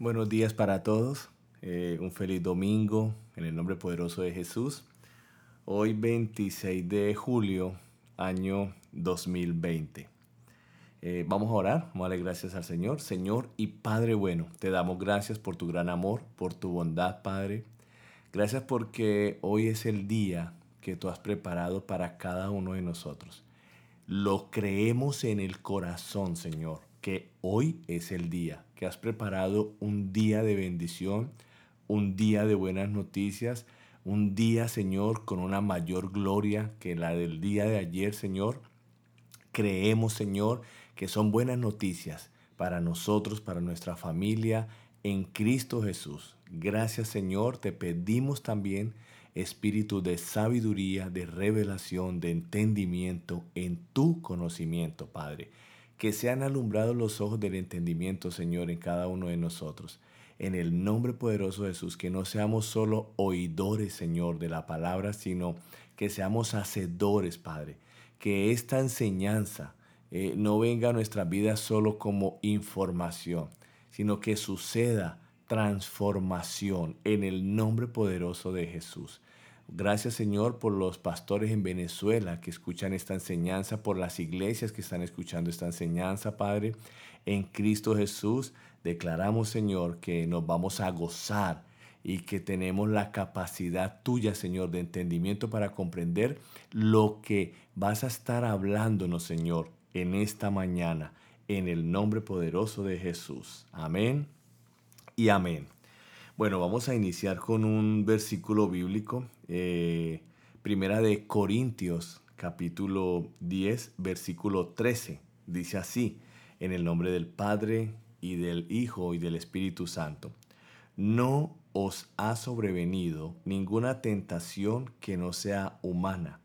Buenos días para todos. Eh, un feliz domingo en el nombre poderoso de Jesús. Hoy 26 de julio, año 2020. Eh, vamos a orar, vamos a darle gracias al Señor. Señor y Padre bueno, te damos gracias por tu gran amor, por tu bondad, Padre. Gracias porque hoy es el día que tú has preparado para cada uno de nosotros. Lo creemos en el corazón, Señor que hoy es el día, que has preparado un día de bendición, un día de buenas noticias, un día, Señor, con una mayor gloria que la del día de ayer, Señor. Creemos, Señor, que son buenas noticias para nosotros, para nuestra familia, en Cristo Jesús. Gracias, Señor. Te pedimos también espíritu de sabiduría, de revelación, de entendimiento en tu conocimiento, Padre que sean alumbrados los ojos del entendimiento, Señor, en cada uno de nosotros. En el nombre poderoso de Jesús, que no seamos solo oidores, Señor, de la palabra, sino que seamos hacedores, Padre. Que esta enseñanza eh, no venga a nuestra vida solo como información, sino que suceda transformación en el nombre poderoso de Jesús. Gracias Señor por los pastores en Venezuela que escuchan esta enseñanza, por las iglesias que están escuchando esta enseñanza, Padre. En Cristo Jesús declaramos Señor que nos vamos a gozar y que tenemos la capacidad tuya, Señor, de entendimiento para comprender lo que vas a estar hablándonos, Señor, en esta mañana, en el nombre poderoso de Jesús. Amén y amén. Bueno, vamos a iniciar con un versículo bíblico, eh, primera de Corintios, capítulo 10, versículo 13. Dice así, en el nombre del Padre y del Hijo y del Espíritu Santo. No os ha sobrevenido ninguna tentación que no sea humana,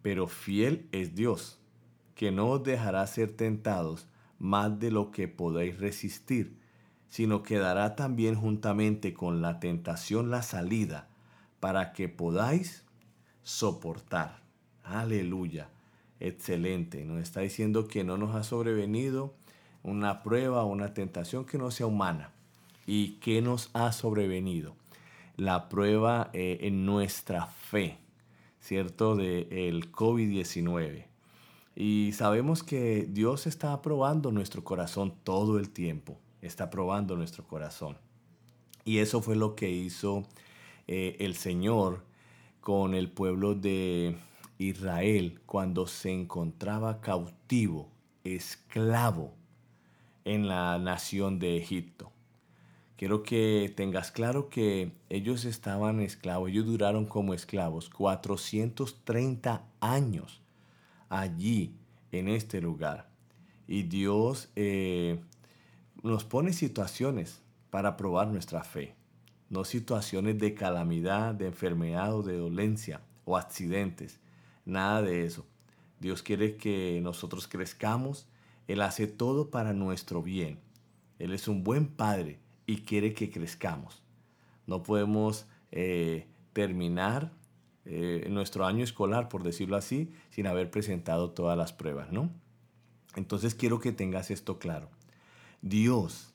pero fiel es Dios, que no os dejará ser tentados más de lo que podéis resistir sino que dará también juntamente con la tentación la salida para que podáis soportar. Aleluya. Excelente. Nos está diciendo que no nos ha sobrevenido una prueba o una tentación que no sea humana. ¿Y qué nos ha sobrevenido? La prueba eh, en nuestra fe, ¿cierto? Del el COVID-19. Y sabemos que Dios está probando nuestro corazón todo el tiempo está probando nuestro corazón. Y eso fue lo que hizo eh, el Señor con el pueblo de Israel cuando se encontraba cautivo, esclavo en la nación de Egipto. Quiero que tengas claro que ellos estaban esclavos, ellos duraron como esclavos 430 años allí en este lugar. Y Dios eh, nos pone situaciones para probar nuestra fe, no situaciones de calamidad, de enfermedad o de dolencia o accidentes, nada de eso. Dios quiere que nosotros crezcamos, Él hace todo para nuestro bien. Él es un buen padre y quiere que crezcamos. No podemos eh, terminar eh, nuestro año escolar, por decirlo así, sin haber presentado todas las pruebas, ¿no? Entonces quiero que tengas esto claro. Dios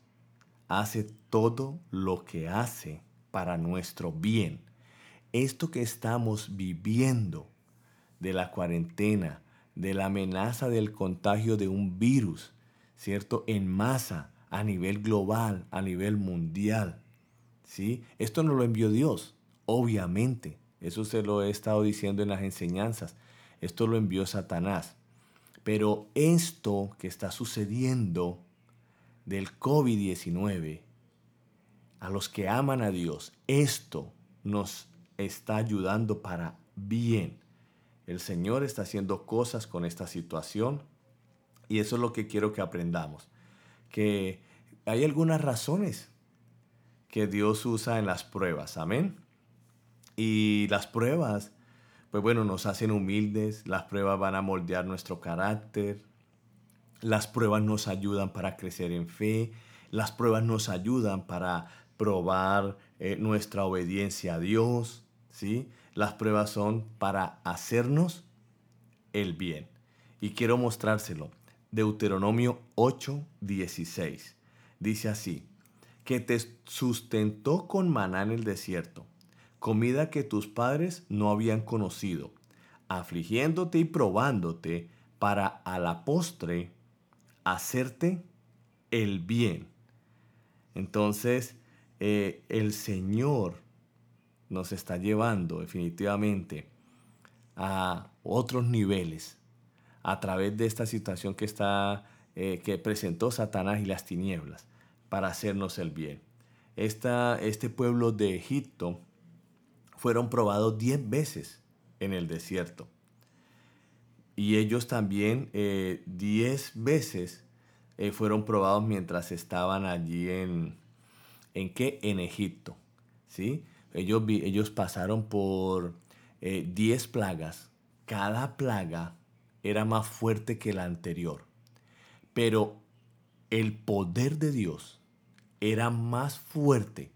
hace todo lo que hace para nuestro bien. Esto que estamos viviendo de la cuarentena, de la amenaza del contagio de un virus, ¿cierto? En masa, a nivel global, a nivel mundial. ¿Sí? Esto no lo envió Dios, obviamente. Eso se lo he estado diciendo en las enseñanzas. Esto lo envió Satanás. Pero esto que está sucediendo del COVID-19, a los que aman a Dios, esto nos está ayudando para bien. El Señor está haciendo cosas con esta situación y eso es lo que quiero que aprendamos. Que hay algunas razones que Dios usa en las pruebas. Amén. Y las pruebas, pues bueno, nos hacen humildes, las pruebas van a moldear nuestro carácter, las pruebas nos ayudan para crecer en fe, las pruebas nos ayudan para probar eh, nuestra obediencia a Dios, ¿sí? Las pruebas son para hacernos el bien. Y quiero mostrárselo. Deuteronomio 8, 16. Dice así, que te sustentó con maná en el desierto, comida que tus padres no habían conocido, afligiéndote y probándote para a la postre hacerte el bien. Entonces, eh, el Señor nos está llevando definitivamente a otros niveles a través de esta situación que está eh, que presentó Satanás y las tinieblas para hacernos el bien. Esta, este pueblo de Egipto fueron probados diez veces en el desierto. Y ellos también eh, diez veces eh, fueron probados mientras estaban allí en, ¿en qué? En Egipto. ¿sí? Ellos, ellos pasaron por eh, diez plagas. Cada plaga era más fuerte que la anterior. Pero el poder de Dios era más fuerte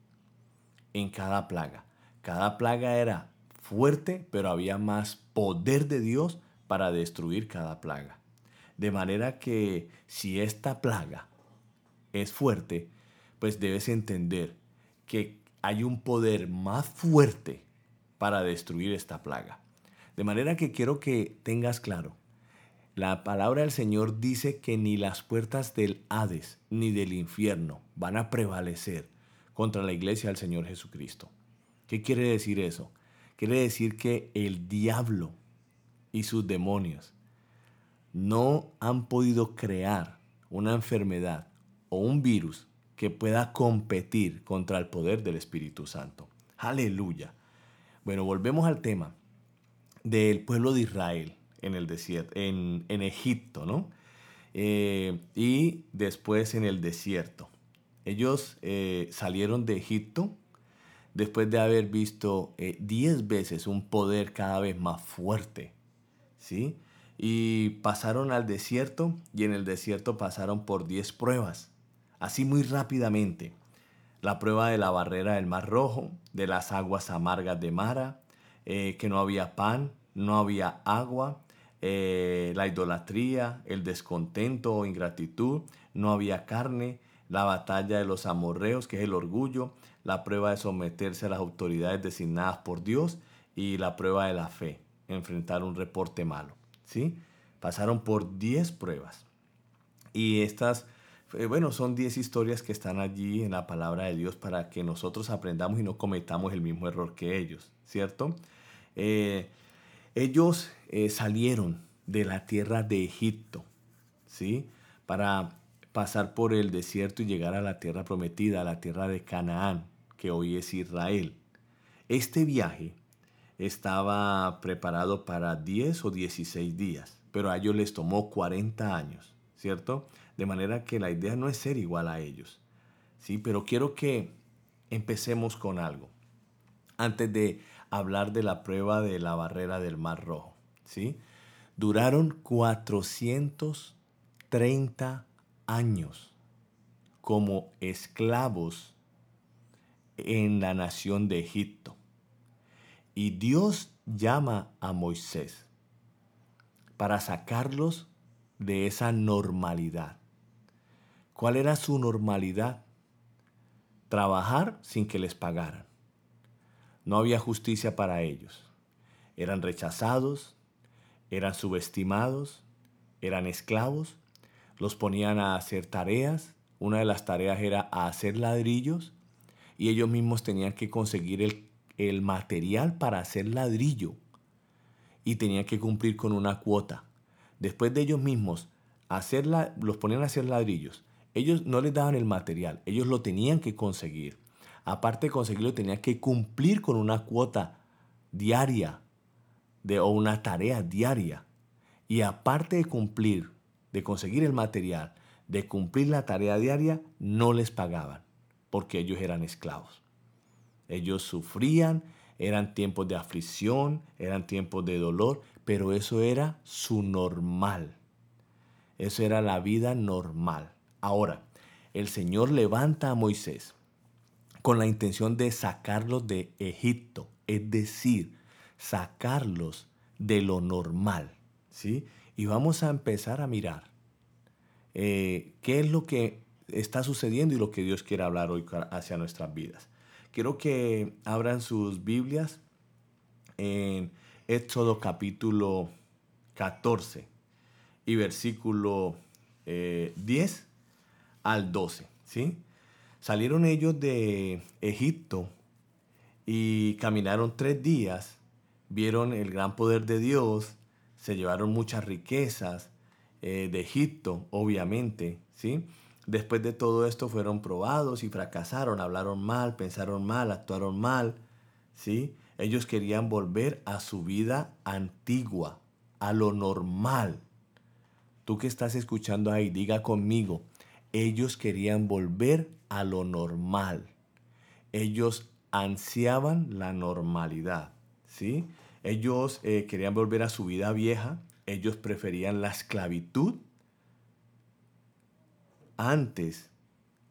en cada plaga. Cada plaga era fuerte, pero había más poder de Dios para destruir cada plaga. De manera que si esta plaga es fuerte, pues debes entender que hay un poder más fuerte para destruir esta plaga. De manera que quiero que tengas claro, la palabra del Señor dice que ni las puertas del Hades ni del infierno van a prevalecer contra la iglesia del Señor Jesucristo. ¿Qué quiere decir eso? Quiere decir que el diablo y sus demonios no han podido crear una enfermedad o un virus que pueda competir contra el poder del Espíritu Santo. Aleluya. Bueno, volvemos al tema del pueblo de Israel en el desierto, en, Egipto, ¿no? Eh, y después en el desierto. Ellos eh, salieron de Egipto después de haber visto eh, diez veces un poder cada vez más fuerte, ¿sí? Y pasaron al desierto y en el desierto pasaron por diez pruebas, así muy rápidamente. La prueba de la barrera del Mar Rojo, de las aguas amargas de Mara, que no había pan, no había agua, eh, la idolatría, el descontento o ingratitud, no había carne, la batalla de los amorreos, que es el orgullo, la prueba de someterse a las autoridades designadas por Dios y la prueba de la fe, enfrentar un reporte malo. ¿sí? Pasaron por 10 pruebas. Y estas, eh, bueno, son 10 historias que están allí en la palabra de Dios para que nosotros aprendamos y no cometamos el mismo error que ellos, ¿cierto? Eh, ellos eh, salieron de la tierra de Egipto, ¿sí? Para pasar por el desierto y llegar a la tierra prometida, a la tierra de Canaán, que hoy es Israel. Este viaje estaba preparado para 10 o 16 días, pero a ellos les tomó 40 años, ¿cierto? De manera que la idea no es ser igual a ellos, ¿sí? Pero quiero que empecemos con algo. Antes de hablar de la prueba de la barrera del Mar Rojo. ¿sí? Duraron 430 años como esclavos en la nación de Egipto. Y Dios llama a Moisés para sacarlos de esa normalidad. ¿Cuál era su normalidad? Trabajar sin que les pagaran. No había justicia para ellos. Eran rechazados, eran subestimados, eran esclavos, los ponían a hacer tareas. Una de las tareas era hacer ladrillos y ellos mismos tenían que conseguir el, material para hacer ladrillo y tenían que cumplir con una cuota. Después de ellos mismos hacerla, los ponían a hacer ladrillos. Ellos no les daban el material, ellos lo tenían que conseguir aparte de conseguirlo, tenía que cumplir con una cuota diaria de, o una tarea diaria. Y aparte de cumplir, de conseguir el material, de cumplir la tarea diaria, no les pagaban, porque ellos eran esclavos. Ellos sufrían, eran tiempos de aflicción, eran tiempos de dolor, pero eso era su normal. Eso era la vida normal. Ahora, el Señor levanta a Moisés con la intención de sacarlos de Egipto, es decir, sacarlos de lo normal. ¿sí? Y vamos a empezar a mirar eh, qué es lo que está sucediendo y lo que Dios quiere hablar hoy hacia nuestras vidas. Quiero que abran sus Biblias en Éxodo capítulo 14 y versículo 10 eh, al 12. ¿sí? Salieron ellos de Egipto y caminaron tres días, vieron el gran poder de Dios, se llevaron muchas riquezas eh, de Egipto, obviamente, ¿sí? Después de todo esto fueron probados y fracasaron, hablaron mal, pensaron mal, actuaron mal, ¿sí? Ellos querían volver a su vida antigua, a lo normal. Tú que estás escuchando ahí, diga conmigo, ellos querían volver a lo normal. Ellos ansiaban la normalidad, ¿sí? Ellos eh, querían volver a su vida vieja, ellos preferían la esclavitud antes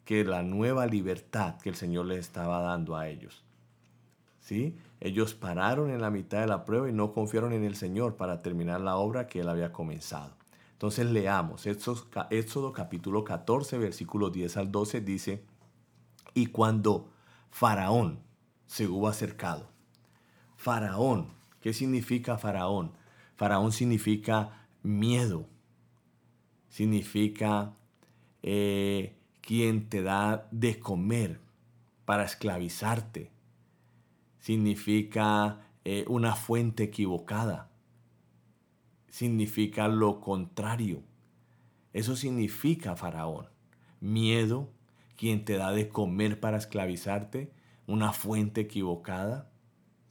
que la nueva libertad que el Señor les estaba dando a ellos. ¿Sí? Ellos pararon en la mitad de la prueba y no confiaron en el Señor para terminar la obra que Él había comenzado. Entonces leamos, Éxodo, capítulo 14, versículo 10 al 12 dice, y cuando Faraón se hubo acercado, Faraón, ¿qué significa Faraón? Faraón significa miedo, significa eh, quien te da de comer para esclavizarte, significa eh, una fuente equivocada, significa lo contrario. Eso significa Faraón. Miedo, quien te da de comer para esclavizarte, una fuente equivocada.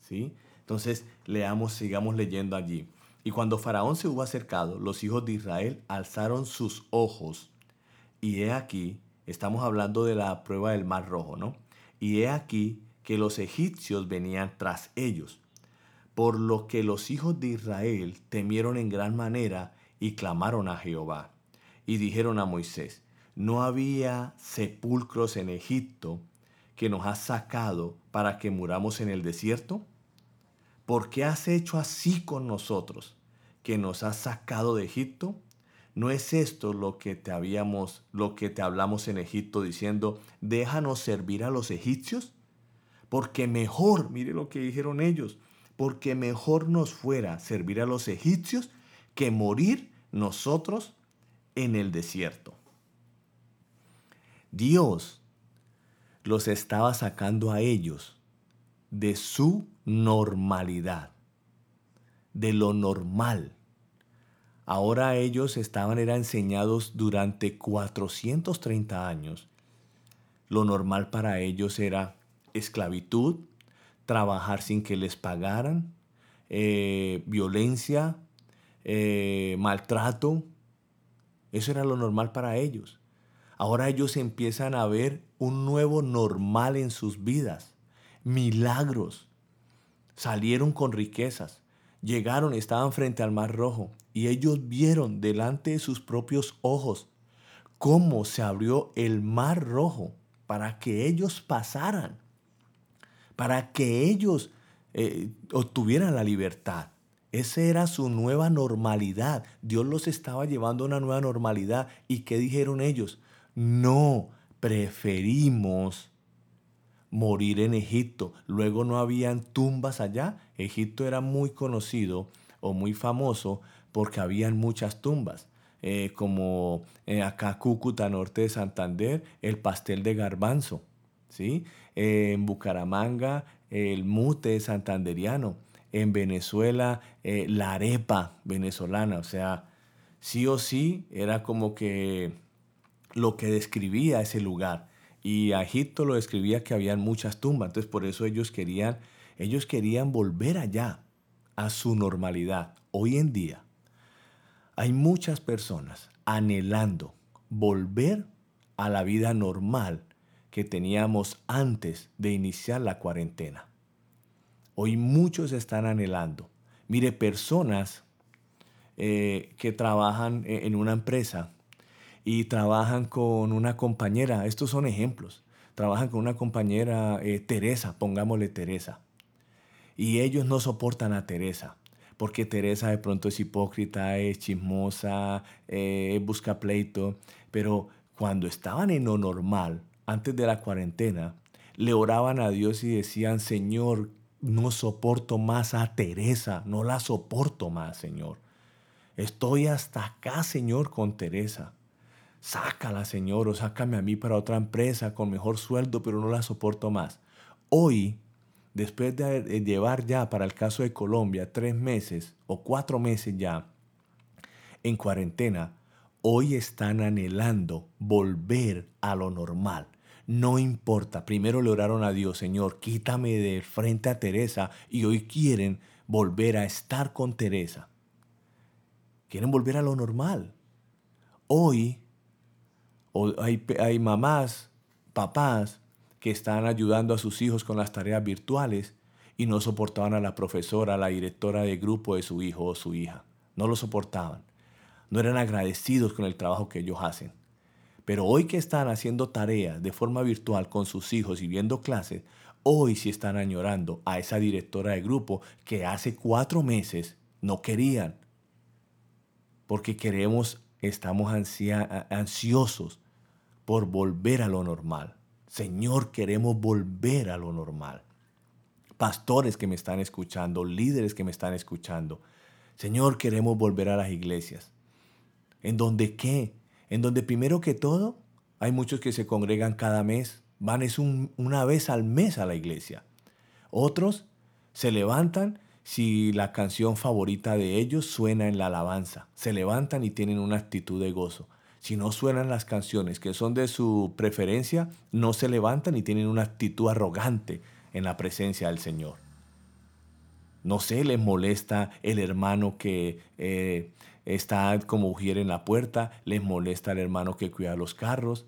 ¿Sí? Entonces, leamos, sigamos leyendo allí. Y cuando Faraón se hubo acercado, los hijos de Israel alzaron sus ojos. Y he aquí, estamos hablando de la prueba del mar rojo, ¿no? Y he aquí que los egipcios venían tras ellos, por lo que los hijos de Israel temieron en gran manera y clamaron a Jehová. Y dijeron a Moisés, ¿no había sepulcros en Egipto que nos has sacado para que muramos en el desierto? ¿Por qué has hecho así con nosotros, que nos has sacado de Egipto? ¿No es esto lo que te habíamos, lo que te hablamos en Egipto diciendo, déjanos servir a los egipcios? porque mejor, mire lo que dijeron ellos, porque mejor nos fuera servir a los egipcios que morir nosotros en el desierto. Dios los estaba sacando a ellos de su normalidad, de lo normal. Ahora ellos estaban era enseñados durante 430 años. Lo normal para ellos era esclavitud, trabajar sin que les pagaran, eh, violencia, eh, maltrato. Eso era lo normal para ellos. Ahora ellos empiezan a ver un nuevo normal en sus vidas. Milagros. Salieron con riquezas. Llegaron, estaban frente al Mar Rojo y ellos vieron delante de sus propios ojos cómo se abrió el Mar Rojo para que ellos pasaran para que ellos eh, obtuvieran la libertad. Esa era su nueva normalidad. Dios los estaba llevando a una nueva normalidad. ¿Y qué dijeron ellos? No, preferimos morir en Egipto. Luego no habían tumbas allá. Egipto era muy conocido o muy famoso porque habían muchas tumbas. Eh, como eh, acá Cúcuta, norte de Santander, el pastel de garbanzo. ¿sí? en Bucaramanga el mute santanderiano, en Venezuela eh, la arepa venezolana, o sea, sí o sí era como que lo que describía ese lugar. Y a Egipto lo describía que habían muchas tumbas, entonces por eso ellos querían, ellos querían volver allá, a su normalidad. Hoy en día hay muchas personas anhelando volver a la vida normal que teníamos antes de iniciar la cuarentena. Hoy muchos están anhelando. Mire, personas eh, que trabajan e-, en una empresa y trabajan con una compañera, estos son ejemplos, trabajan con una compañera, eh, Teresa, pongámosle Teresa, y ellos no soportan a Teresa, porque Teresa de pronto es hipócrita, es chismosa, eh, busca pleito, pero cuando estaban en lo normal, antes de la cuarentena, le oraban a Dios y decían, Señor, no soporto más a Teresa, no la soporto más, Señor. Estoy hasta acá, Señor, con Teresa. Sácala, Señor, o sácame a mí para otra empresa con mejor sueldo, pero no la soporto más. Hoy, después de llevar ya para el caso de Colombia tres meses o cuatro meses ya en cuarentena, hoy están anhelando volver a lo normal. No importa, primero le oraron a Dios, Señor, quítame de frente a Teresa y hoy quieren volver a estar con Teresa. Quieren volver a lo normal. Hoy hay, hay mamás, papás que están ayudando a sus hijos con las tareas virtuales y no soportaban a la profesora, a la directora de grupo de su hijo o su hija. No lo soportaban. No eran agradecidos con el trabajo que ellos hacen. Pero hoy que están haciendo tareas de forma virtual con sus hijos y viendo clases, hoy sí están añorando a esa directora de grupo que hace cuatro meses no querían. Porque queremos, estamos ansiosos por volver a lo normal. Señor, queremos volver a lo normal. Pastores que me están escuchando, líderes que me están escuchando. Señor, queremos volver a las iglesias. ¿En donde qué? en donde primero que todo hay muchos que se congregan cada mes, van es una vez al mes a la iglesia. Otros se levantan si la canción favorita de ellos suena en la alabanza, se levantan y tienen una actitud de gozo. Si no suenan las canciones que son de su preferencia, no se levantan y tienen una actitud arrogante en la presencia del Señor. No sé, les molesta el hermano que eh, está como mujer en la puerta, les molesta el hermano que cuida los carros,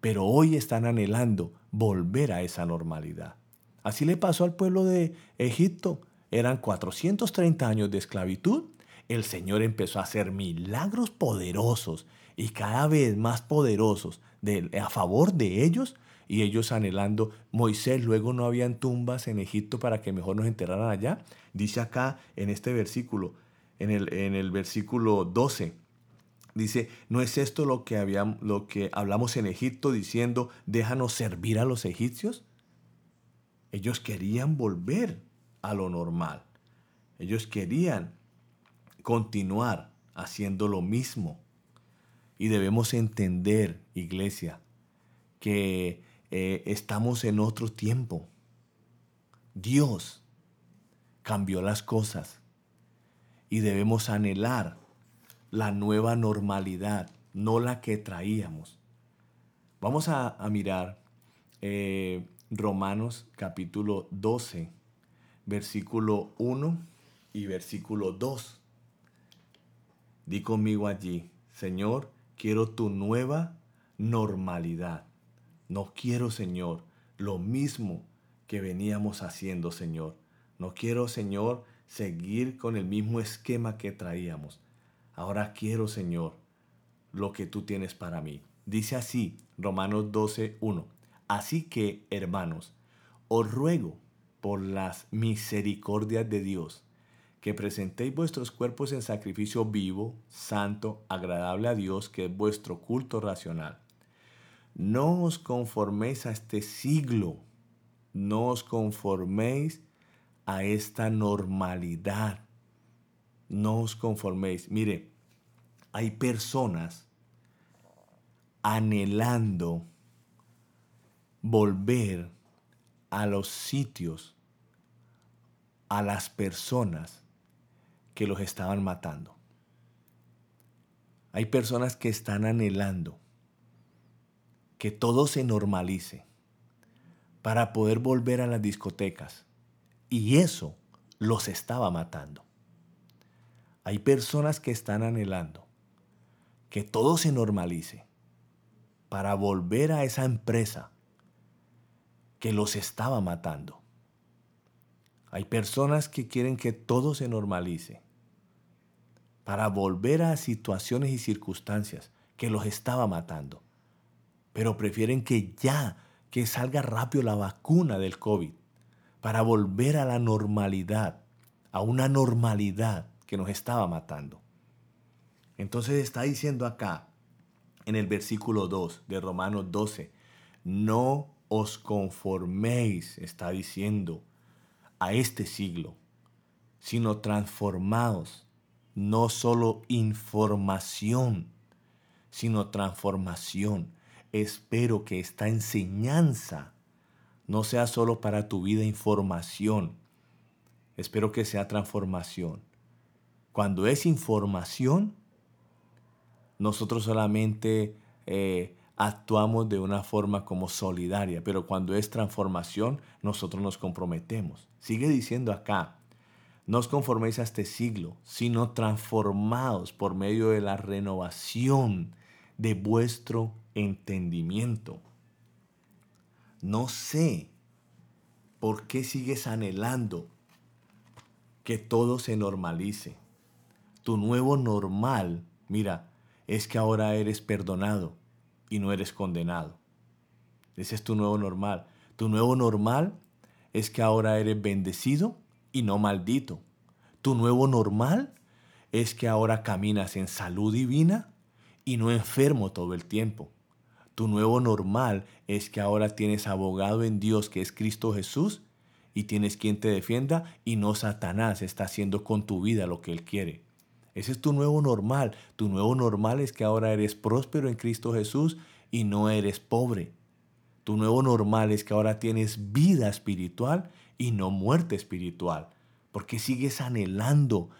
pero hoy están anhelando volver a esa normalidad. Así le pasó al pueblo de Egipto. Eran 430 años de esclavitud. El Señor empezó a hacer milagros poderosos y cada vez más poderosos a favor de ellos y ellos anhelando. Moisés, luego no habían tumbas en Egipto para que mejor nos enterraran allá. Dice acá en este versículo, en el, en el versículo 12. Dice, ¿no es esto lo que, habíamos, lo que hablamos en Egipto diciendo, déjanos servir a los egipcios? Ellos querían volver a lo normal. Ellos querían continuar haciendo lo mismo. Y debemos entender, iglesia, que eh, estamos en otro tiempo. Dios cambió las cosas y debemos anhelar la nueva normalidad, no la que traíamos. Vamos a, mirar eh, Romanos capítulo 12, versículo 1 y versículo 2. Di conmigo allí, Señor, quiero tu nueva normalidad. No quiero, Señor, lo mismo que veníamos haciendo, Señor. No quiero, Señor, seguir con el mismo esquema que traíamos. Ahora quiero, Señor, lo que tú tienes para mí. Dice así Romanos 12, 1. Así que, hermanos, os ruego por las misericordias de Dios, que presentéis vuestros cuerpos en sacrificio vivo, santo, agradable a Dios, que es vuestro culto racional. No os conforméis a este siglo, no os conforméis a esta normalidad. No os conforméis. Mire, hay personas anhelando volver a los sitios, a las personas que los estaban matando. Hay personas que están anhelando que todo se normalice para poder volver a las discotecas, y eso los estaba matando. Hay personas que están anhelando que todo se normalice para volver a esa empresa que los estaba matando. Hay personas que quieren que todo se normalice para volver a situaciones y circunstancias que los estaba matando. Pero prefieren que ya, que salga rápido la vacuna del COVID para volver a la normalidad, a una normalidad que nos estaba matando. Entonces está diciendo acá, en el versículo 2 de Romanos 12. No os conforméis, está diciendo, a este siglo, sino transformados, no solo información, sino transformación. Espero que esta enseñanza no sea solo para tu vida información, espero que sea transformación. Cuando es información, nosotros solamente eh, actuamos de una forma como solidaria, pero cuando es transformación, nosotros nos comprometemos. Sigue diciendo acá, no os conforméis a este siglo, sino transformados por medio de la renovación de vuestro entendimiento. No sé por qué sigues anhelando que todo se normalice. Tu nuevo normal, mira, es que ahora eres perdonado y no eres condenado. Ese es tu nuevo normal. Tu nuevo normal es que ahora eres bendecido y no maldito. Tu nuevo normal es que ahora caminas en salud divina y no enfermo todo el tiempo. Tu nuevo normal es que ahora tienes abogado en Dios que es Cristo Jesús y tienes quien te defienda y no Satanás está haciendo con tu vida lo que él quiere. Ese es tu nuevo normal. Tu nuevo normal es que ahora eres próspero en Cristo Jesús y no eres pobre. Tu nuevo normal es que ahora tienes vida espiritual y no muerte espiritual. ¿Por qué sigues anhelando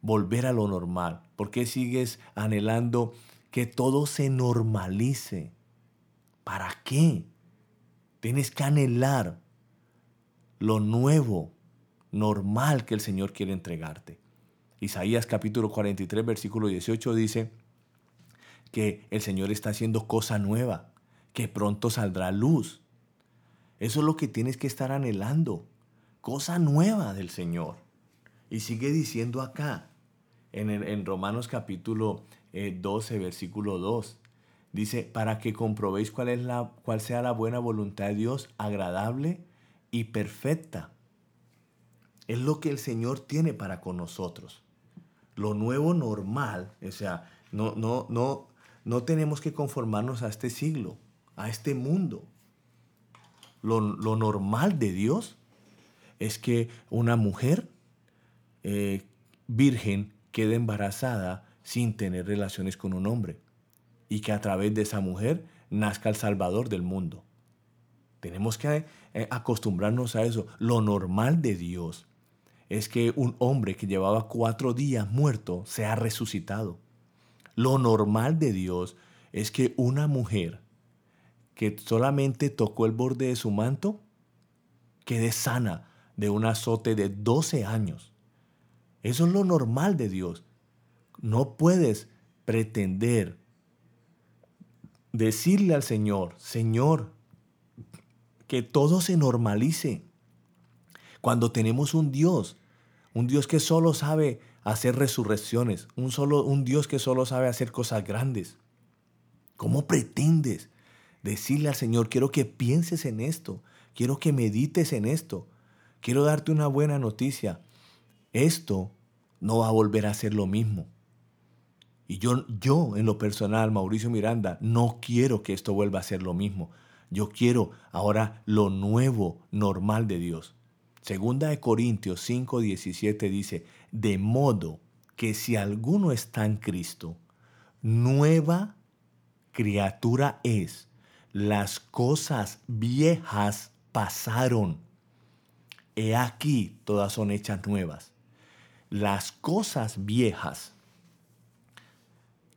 volver a lo normal? ¿Por qué sigues anhelando que todo se normalice? ¿Para qué? Tienes que anhelar lo nuevo, normal que el Señor quiere entregarte. Isaías capítulo 43, versículo 18 dice que el Señor está haciendo cosa nueva, que pronto saldrá luz. Eso es lo que tienes que estar anhelando, cosa nueva del Señor. Y sigue diciendo acá, en, en Romanos capítulo 12, eh, versículo 2, dice, para que comprobéis cuál, es la, cuál sea la buena voluntad de Dios, agradable y perfecta. Es lo que el Señor tiene para con nosotros lo nuevo normal, o sea, no, no, no, no tenemos que conformarnos a este siglo, a este mundo. Lo, normal de Dios es que una mujer eh, virgen quede embarazada sin tener relaciones con un hombre y que a través de esa mujer nazca el Salvador del mundo. Tenemos que eh, acostumbrarnos a eso. Lo normal de Dios es que un hombre que llevaba cuatro días muerto se ha resucitado. Lo normal de Dios es que una mujer que solamente tocó el borde de su manto quede sana de un azote de 12 años. Eso es lo normal de Dios. No puedes pretender decirle al Señor, Señor, que todo se normalice. Cuando tenemos un Dios, un Dios que solo sabe hacer resurrecciones, un, solo, un Dios que solo sabe hacer cosas grandes. ¿Cómo pretendes decirle al Señor, quiero que pienses en esto, quiero que medites en esto, quiero darte una buena noticia? Esto no va a volver a ser lo mismo. Y yo, yo en lo personal, Mauricio Miranda, no quiero que esto vuelva a ser lo mismo. Yo quiero ahora lo nuevo, normal de Dios. Segunda de Corintios 5, 17 dice, de modo que si alguno está en Cristo, nueva criatura es. Las cosas viejas pasaron. He aquí, todas son hechas nuevas. Las cosas viejas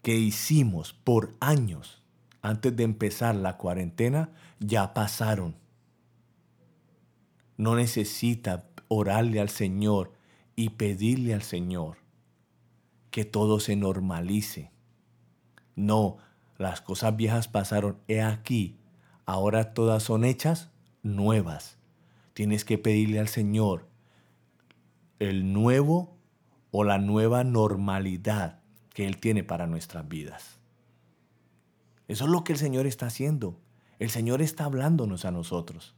que hicimos por años antes de empezar la cuarentena ya pasaron no necesita orarle al Señor y pedirle al Señor que todo se normalice. No, las cosas viejas pasaron, he aquí, ahora todas son hechas nuevas. Tienes que pedirle al Señor el nuevo o la nueva normalidad que Él tiene para nuestras vidas. Eso es lo que el Señor está haciendo. El Señor está hablándonos a nosotros.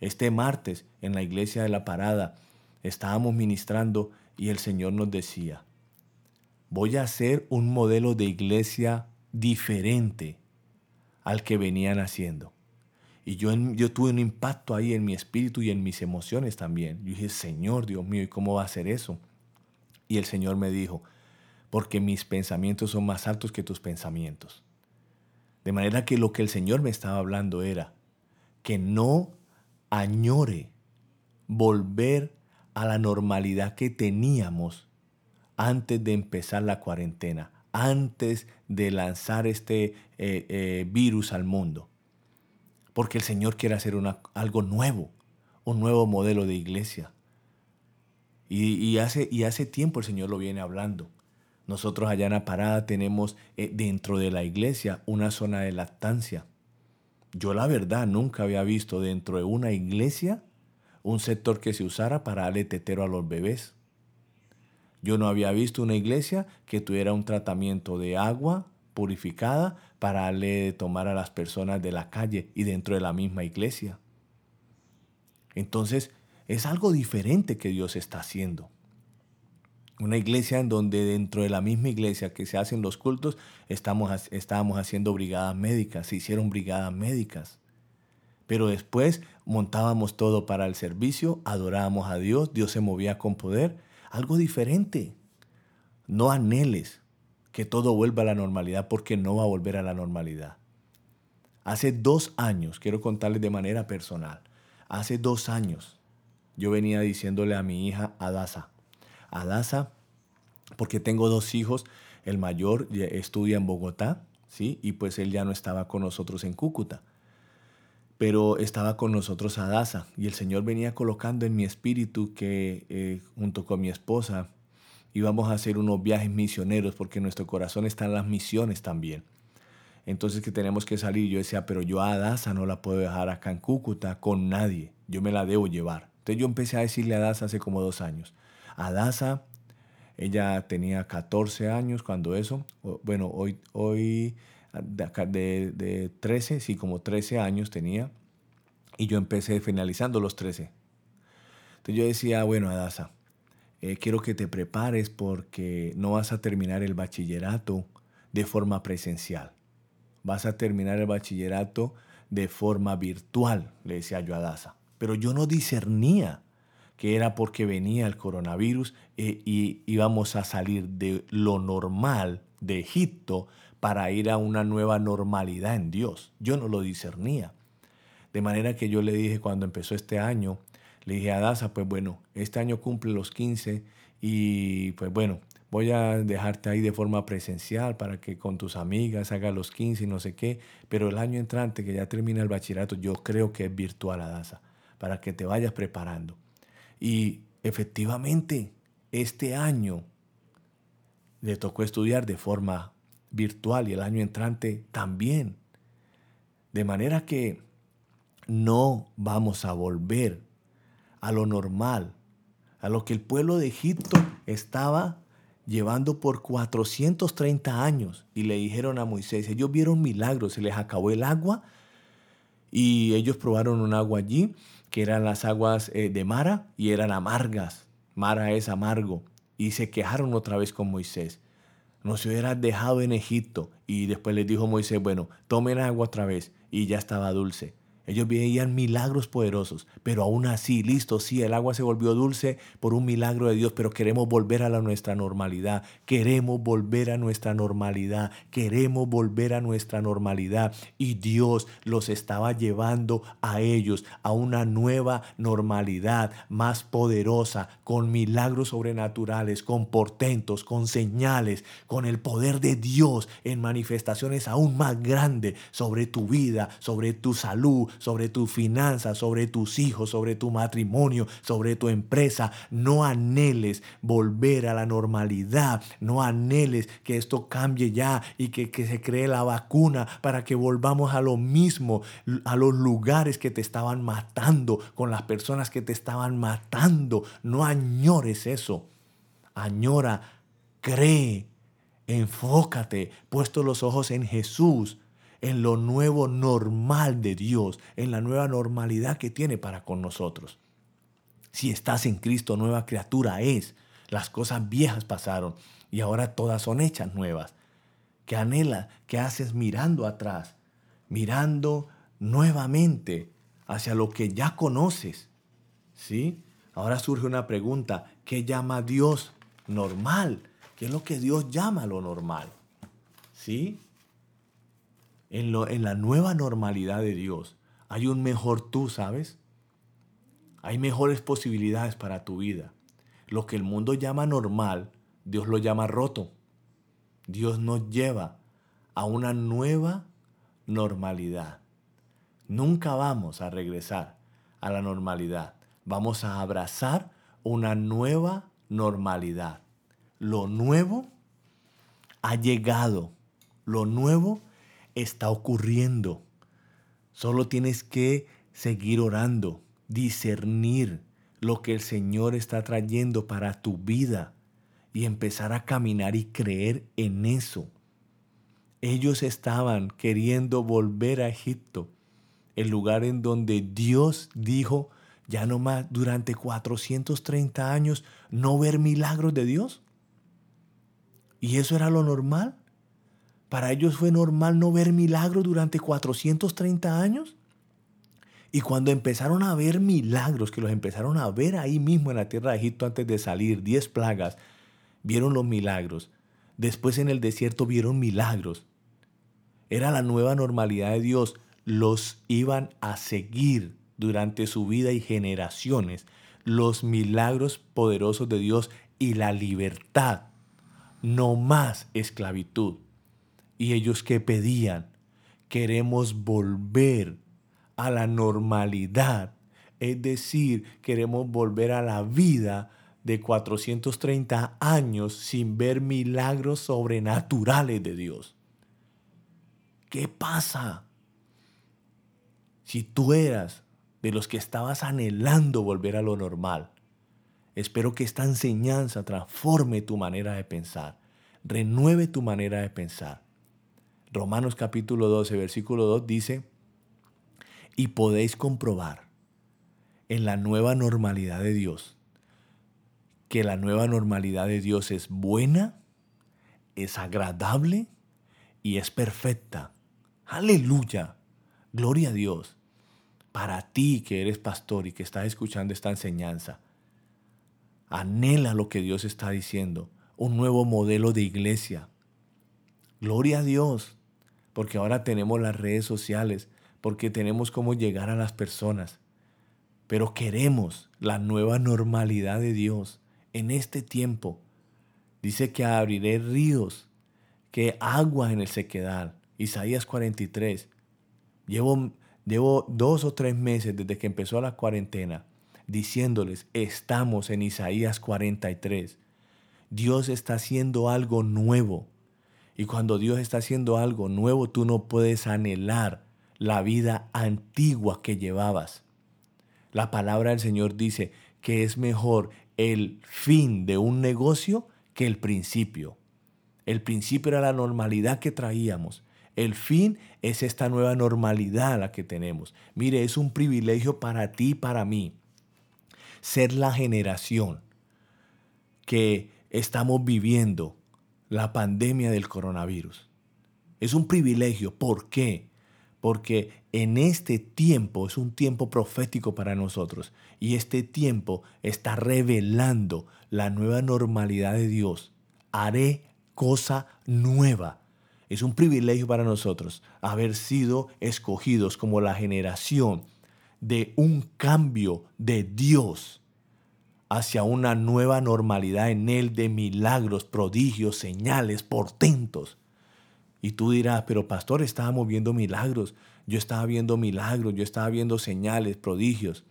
Este martes en la iglesia de la parada estábamos ministrando y el Señor nos decía, voy a hacer un modelo de iglesia diferente al que venían haciendo. Y yo, yo tuve un impacto ahí en mi espíritu y en mis emociones también. Yo dije, Señor Dios mío, ¿y cómo va a ser eso? Y el Señor me dijo, porque mis pensamientos son más altos que tus pensamientos. De manera que lo que el Señor me estaba hablando era que no añore volver a la normalidad que teníamos antes de empezar la cuarentena, antes de lanzar este eh, eh, virus al mundo. Porque el Señor quiere hacer algo nuevo, un nuevo modelo de iglesia. Y, hace, tiempo el Señor lo viene hablando. Nosotros allá en la parada tenemos eh, dentro de la iglesia una zona de lactancia. Yo la verdad nunca había visto dentro de una iglesia un sector que se usara para darle tetero a los bebés. Yo no había visto una iglesia que tuviera un tratamiento de agua purificada para darle tomar a las personas de la calle y dentro de la misma iglesia. Entonces, es algo diferente que Dios está haciendo. Una iglesia en donde dentro de la misma iglesia que se hacen los cultos, estamos, estábamos haciendo brigadas médicas, se hicieron brigadas médicas. Pero después montábamos todo para el servicio, adorábamos a Dios, Dios se movía con poder, algo diferente. No anheles que todo vuelva a la normalidad porque no va a volver a la normalidad. Hace dos años, quiero contarles de manera personal, hace dos años yo venía diciéndole a mi hija Adasa, Adasa, porque tengo dos hijos, el mayor estudia en Bogotá, ¿sí? Y pues él ya no estaba con nosotros en Cúcuta pero estaba con nosotros Adasa y el Señor venía colocando en mi espíritu que eh, junto con mi esposa íbamos a hacer unos viajes misioneros porque nuestro corazón está en las misiones también. Entonces que tenemos que salir, yo decía, pero yo a Adasa no la puedo dejar acá en con nadie, yo me la debo llevar. Entonces yo empecé a decirle a Adasa hace como dos años, Adasa, ella tenía 14 años cuando eso, bueno, hoy, hoy de, de 13, sí, como 13 años tenía, y yo empecé finalizando los 13. Entonces yo decía, bueno, Adasa, eh, quiero que te prepares porque no vas a terminar el bachillerato de forma presencial. Vas a terminar el bachillerato de forma virtual, le decía yo a Adasa. Pero yo no discernía que era porque venía el coronavirus eh, y íbamos a salir de lo normal de Egipto para ir a una nueva normalidad en Dios. Yo no lo discernía. De manera que yo le dije cuando empezó este año, le dije a Daza, pues bueno, este año cumple los 15 y pues bueno, voy a dejarte ahí de forma presencial para que con tus amigas hagas los 15 y no sé qué, pero el año entrante que ya termina el bachillerato, yo creo que es virtual Daza, para que te vayas preparando. Y efectivamente, este año le tocó estudiar de forma virtual y el año entrante también. De manera que no vamos a volver a lo normal, a lo que el pueblo de Egipto estaba llevando por 430 años. Y le dijeron a Moisés, ellos vieron milagros, se les acabó el agua y ellos probaron un agua allí, que eran las aguas eh, de Mara y eran amargas. Mara es amargo. Y se quejaron otra vez con Moisés nos hubieras dejado en Egipto. Y después les dijo Moisés, bueno, tomen agua otra vez. Y ya estaba dulce. Ellos veían milagros poderosos, pero aún así, listo, sí, el agua se volvió dulce por un milagro de Dios, pero queremos volver a la nuestra normalidad, queremos volver a nuestra normalidad, queremos volver a nuestra normalidad. Y Dios los estaba llevando a ellos a una nueva normalidad más poderosa, con milagros sobrenaturales, con portentos, con señales, con el poder de Dios en manifestaciones aún más grandes sobre tu vida, sobre tu salud, sobre tus finanzas, sobre tus hijos, sobre tu matrimonio, sobre tu empresa. No anheles volver a la normalidad. No anheles que esto cambie ya y que, que se cree la vacuna para que volvamos a lo mismo, a los lugares que te estaban matando, con las personas que te estaban matando. No añores eso. Añora, cree, enfócate, puesto los ojos en Jesús en lo nuevo normal de Dios, en la nueva normalidad que tiene para con nosotros. Si estás en Cristo, nueva criatura es. Las cosas viejas pasaron y ahora todas son hechas nuevas. que anhela, que haces mirando atrás, mirando nuevamente hacia lo que ya conoces. ¿Sí? Ahora surge una pregunta, ¿qué llama Dios normal? ¿Qué es lo que Dios llama lo normal? ¿Sí? En, lo, en la nueva normalidad de Dios hay un mejor tú, ¿sabes? Hay mejores posibilidades para tu vida. Lo que el mundo llama normal, Dios lo llama roto. Dios nos lleva a una nueva normalidad. Nunca vamos a regresar a la normalidad. Vamos a abrazar una nueva normalidad. Lo nuevo ha llegado. Lo nuevo está ocurriendo. Solo tienes que seguir orando, discernir lo que el Señor está trayendo para tu vida y empezar a caminar y creer en eso. Ellos estaban queriendo volver a Egipto, el lugar en donde Dios dijo, ya no más, durante 430 años, no ver milagros de Dios. ¿Y eso era lo normal? ¿Para ellos fue normal no ver milagros durante 430 años? Y cuando empezaron a ver milagros, que los empezaron a ver ahí mismo en la tierra de Egipto antes de salir, 10 plagas, vieron los milagros. Después en el desierto vieron milagros. Era la nueva normalidad de Dios. Los iban a seguir durante su vida y generaciones los milagros poderosos de Dios y la libertad. No más esclavitud. Y ellos que pedían, queremos volver a la normalidad. Es decir, queremos volver a la vida de 430 años sin ver milagros sobrenaturales de Dios. ¿Qué pasa? Si tú eras de los que estabas anhelando volver a lo normal, espero que esta enseñanza transforme tu manera de pensar, renueve tu manera de pensar. Romanos capítulo 12, versículo 2 dice, y podéis comprobar en la nueva normalidad de Dios que la nueva normalidad de Dios es buena, es agradable y es perfecta. Aleluya. Gloria a Dios. Para ti que eres pastor y que estás escuchando esta enseñanza, anhela lo que Dios está diciendo, un nuevo modelo de iglesia. Gloria a Dios, porque ahora tenemos las redes sociales, porque tenemos cómo llegar a las personas, pero queremos la nueva normalidad de Dios en este tiempo. Dice que abriré ríos, que agua en el sequedal. Isaías 43. Llevo, llevo dos o tres meses desde que empezó la cuarentena diciéndoles, estamos en Isaías 43. Dios está haciendo algo nuevo. Y cuando Dios está haciendo algo nuevo, tú no puedes anhelar la vida antigua que llevabas. La palabra del Señor dice que es mejor el fin de un negocio que el principio. El principio era la normalidad que traíamos. El fin es esta nueva normalidad la que tenemos. Mire, es un privilegio para ti y para mí ser la generación que estamos viviendo la pandemia del coronavirus. Es un privilegio. ¿Por qué? porque en este tiempo es un tiempo profético para nosotros y este tiempo está revelando la nueva normalidad de Dios. Haré cosa nueva. Es un privilegio para nosotros haber sido escogidos como la generación de un cambio de Dios hacia una nueva normalidad en Él de milagros, prodigios, señales, portentos. Y tú dirás, pero pastor, estábamos viendo milagros, yo estaba viendo milagros, yo estaba viendo señales, prodigios.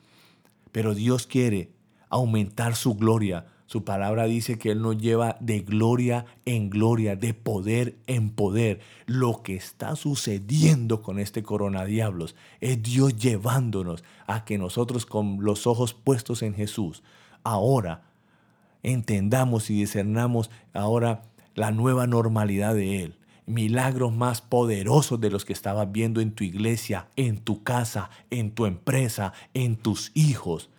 Pero Dios quiere aumentar su gloria. Su palabra dice que Él nos lleva de gloria en gloria, de poder en poder. Lo que está sucediendo con este coronadiablos es Dios llevándonos a que nosotros con los ojos puestos en Jesús, ahora entendamos y discernamos ahora la nueva normalidad de Él milagros más poderosos de los que estabas viendo en tu iglesia, en tu casa, en tu empresa, en tus hijos.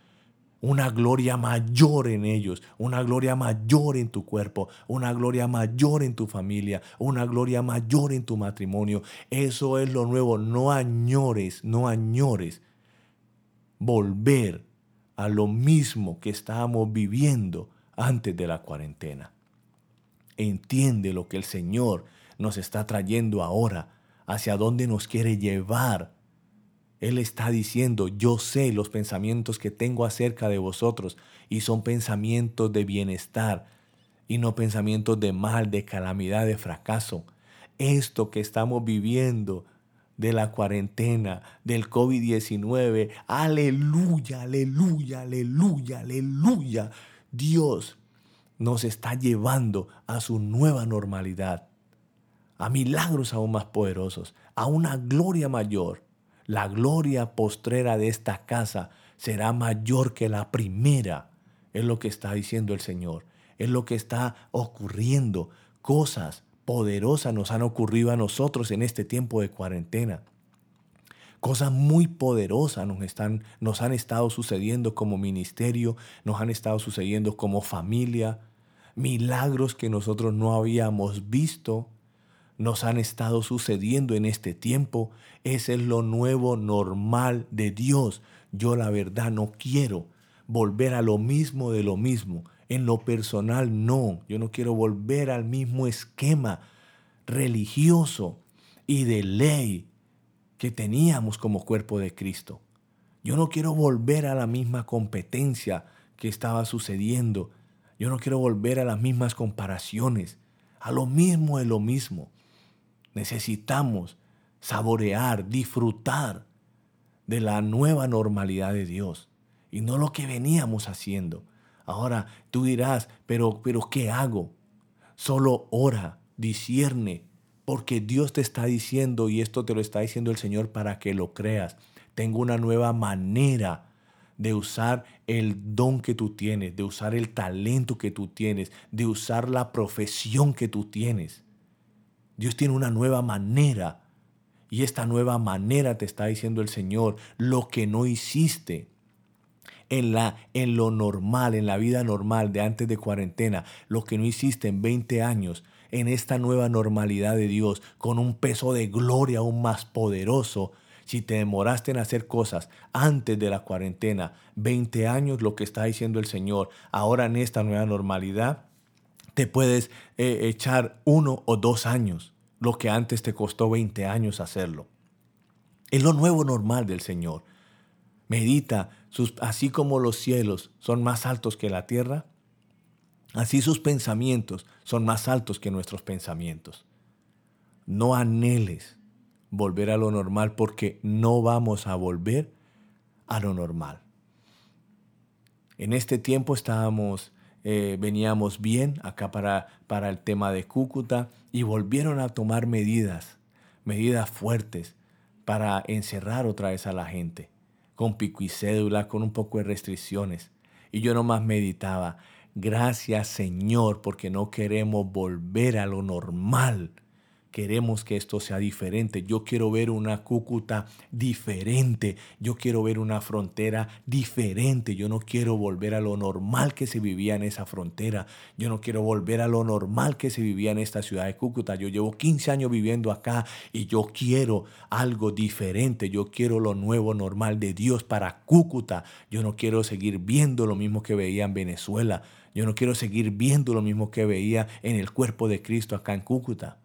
una gloria mayor en ellos, una gloria mayor en tu cuerpo, una gloria mayor en tu familia, una gloria mayor en tu matrimonio. Eso es lo nuevo. No añores, no añores volver a lo mismo que estábamos viviendo antes de la cuarentena. Entiende lo que el Señor nos está trayendo ahora, hacia dónde nos quiere llevar él está diciendo, yo sé los pensamientos que tengo acerca de vosotros y son pensamientos de bienestar y no pensamientos de mal, de calamidad, de fracaso. Esto que estamos viviendo de la cuarentena, del COVID-19, aleluya, aleluya, aleluya, aleluya. Dios nos está llevando a su nueva normalidad, a milagros aún más poderosos, a una gloria mayor la gloria postrera de esta casa será mayor que la primera. Es lo que está diciendo el Señor. Es lo que está ocurriendo. Cosas poderosas nos han ocurrido a nosotros en este tiempo de cuarentena. Cosas muy poderosas nos, están, nos han estado sucediendo como ministerio, nos han estado sucediendo como familia. Milagros que nosotros no habíamos visto nos han estado sucediendo en este tiempo. Ese es lo nuevo normal de Dios. Yo la verdad no quiero volver a lo mismo de lo mismo. En lo personal no. Yo no quiero volver al mismo esquema religioso y de ley que teníamos como cuerpo de Cristo. Yo no quiero volver a la misma competencia que estaba sucediendo. Yo no quiero volver a las mismas comparaciones. A lo mismo de lo mismo. Necesitamos saborear, disfrutar de la nueva normalidad de Dios y no lo que veníamos haciendo. Ahora tú dirás, pero, pero ¿qué hago? Solo ora, discierne, porque Dios te está diciendo y esto te lo está diciendo el Señor para que lo creas. Tengo una nueva manera de usar el don que tú tienes, de usar el talento que tú tienes, de usar la profesión que tú tienes. Dios tiene una nueva manera. Y esta nueva manera te está diciendo el Señor, lo que no hiciste en, la, en lo normal, en la vida normal de antes de cuarentena, lo que no hiciste en 20 años, en esta nueva normalidad de Dios, con un peso de gloria aún más poderoso, si te demoraste en hacer cosas antes de la cuarentena, 20 años, lo que está diciendo el Señor, ahora en esta nueva normalidad, te puedes eh, echar uno o dos años, lo que antes te costó 20 años hacerlo. Es lo nuevo normal del Señor. Medita, así como los cielos son más altos que la tierra, así sus pensamientos son más altos que nuestros pensamientos. No anheles volver a lo normal porque no vamos a volver a lo normal. En este tiempo estábamos eh, veníamos bien acá para, para el tema de Cúcuta y volvieron a tomar medidas, medidas fuertes para encerrar otra vez a la gente, con pico y cédula, con un poco de restricciones. Y yo nomás meditaba, gracias Señor, porque no queremos volver a lo normal queremos que esto sea diferente. Yo quiero ver una Cúcuta diferente. Yo quiero ver una frontera diferente. Yo no quiero volver a lo normal que se vivía en esa frontera. Yo no quiero volver a lo normal que se vivía en esta ciudad de Cúcuta. Yo llevo 15 años viviendo acá y yo quiero algo diferente. Yo quiero lo nuevo normal de Dios para Cúcuta. Yo no quiero seguir viendo lo mismo que veía en Venezuela. Yo no quiero seguir viendo lo mismo que veía en el cuerpo de Cristo acá en Cúcuta.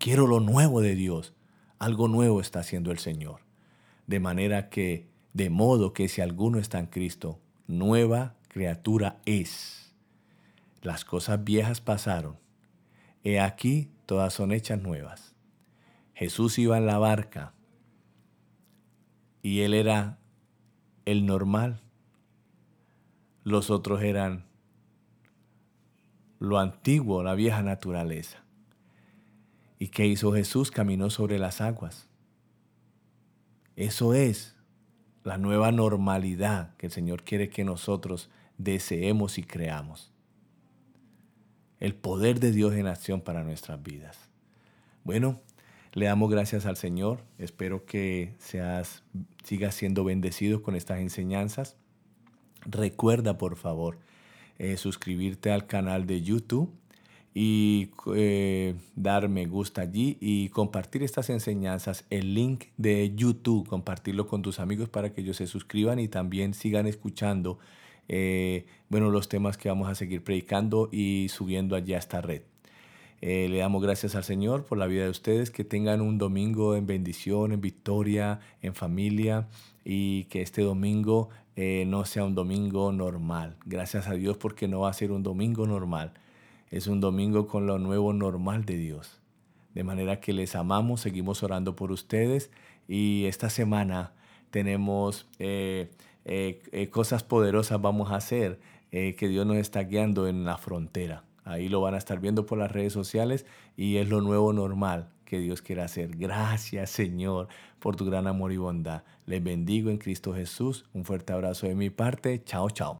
Quiero lo nuevo de Dios. Algo nuevo está haciendo el Señor. De manera que, de modo que si alguno está en Cristo, nueva criatura es. Las cosas viejas pasaron. He aquí, todas son hechas nuevas. Jesús iba en la barca y él era el normal. Los otros eran lo antiguo, la vieja naturaleza. ¿Y qué hizo Jesús? Caminó sobre las aguas. Eso es la nueva normalidad que el Señor quiere que nosotros deseemos y creamos. El poder de Dios en acción para nuestras vidas. Bueno, le damos gracias al Señor. Espero que seas, sigas siendo bendecido con estas enseñanzas. Recuerda, por favor, eh, suscribirte al canal de YouTube y eh, dar me gusta allí y compartir estas enseñanzas, el link de YouTube, compartirlo con tus amigos para que ellos se suscriban y también sigan escuchando eh, bueno, los temas que vamos a seguir predicando y subiendo allí a esta red. Eh, le damos gracias al Señor por la vida de ustedes, que tengan un domingo en bendición, en victoria, en familia y que este domingo no sea un domingo normal. Gracias a Dios porque no va a ser un domingo normal es un domingo con lo nuevo normal de Dios. De manera que les amamos, seguimos orando por ustedes y esta semana tenemos eh, eh, eh, cosas poderosas vamos a hacer que Dios nos está guiando en la frontera. Ahí lo van a estar viendo por las redes sociales y es lo nuevo normal que Dios quiere hacer. Gracias Señor por tu gran amor y bondad. Les bendigo en Cristo Jesús. Un fuerte abrazo de mi parte. Chao, chao.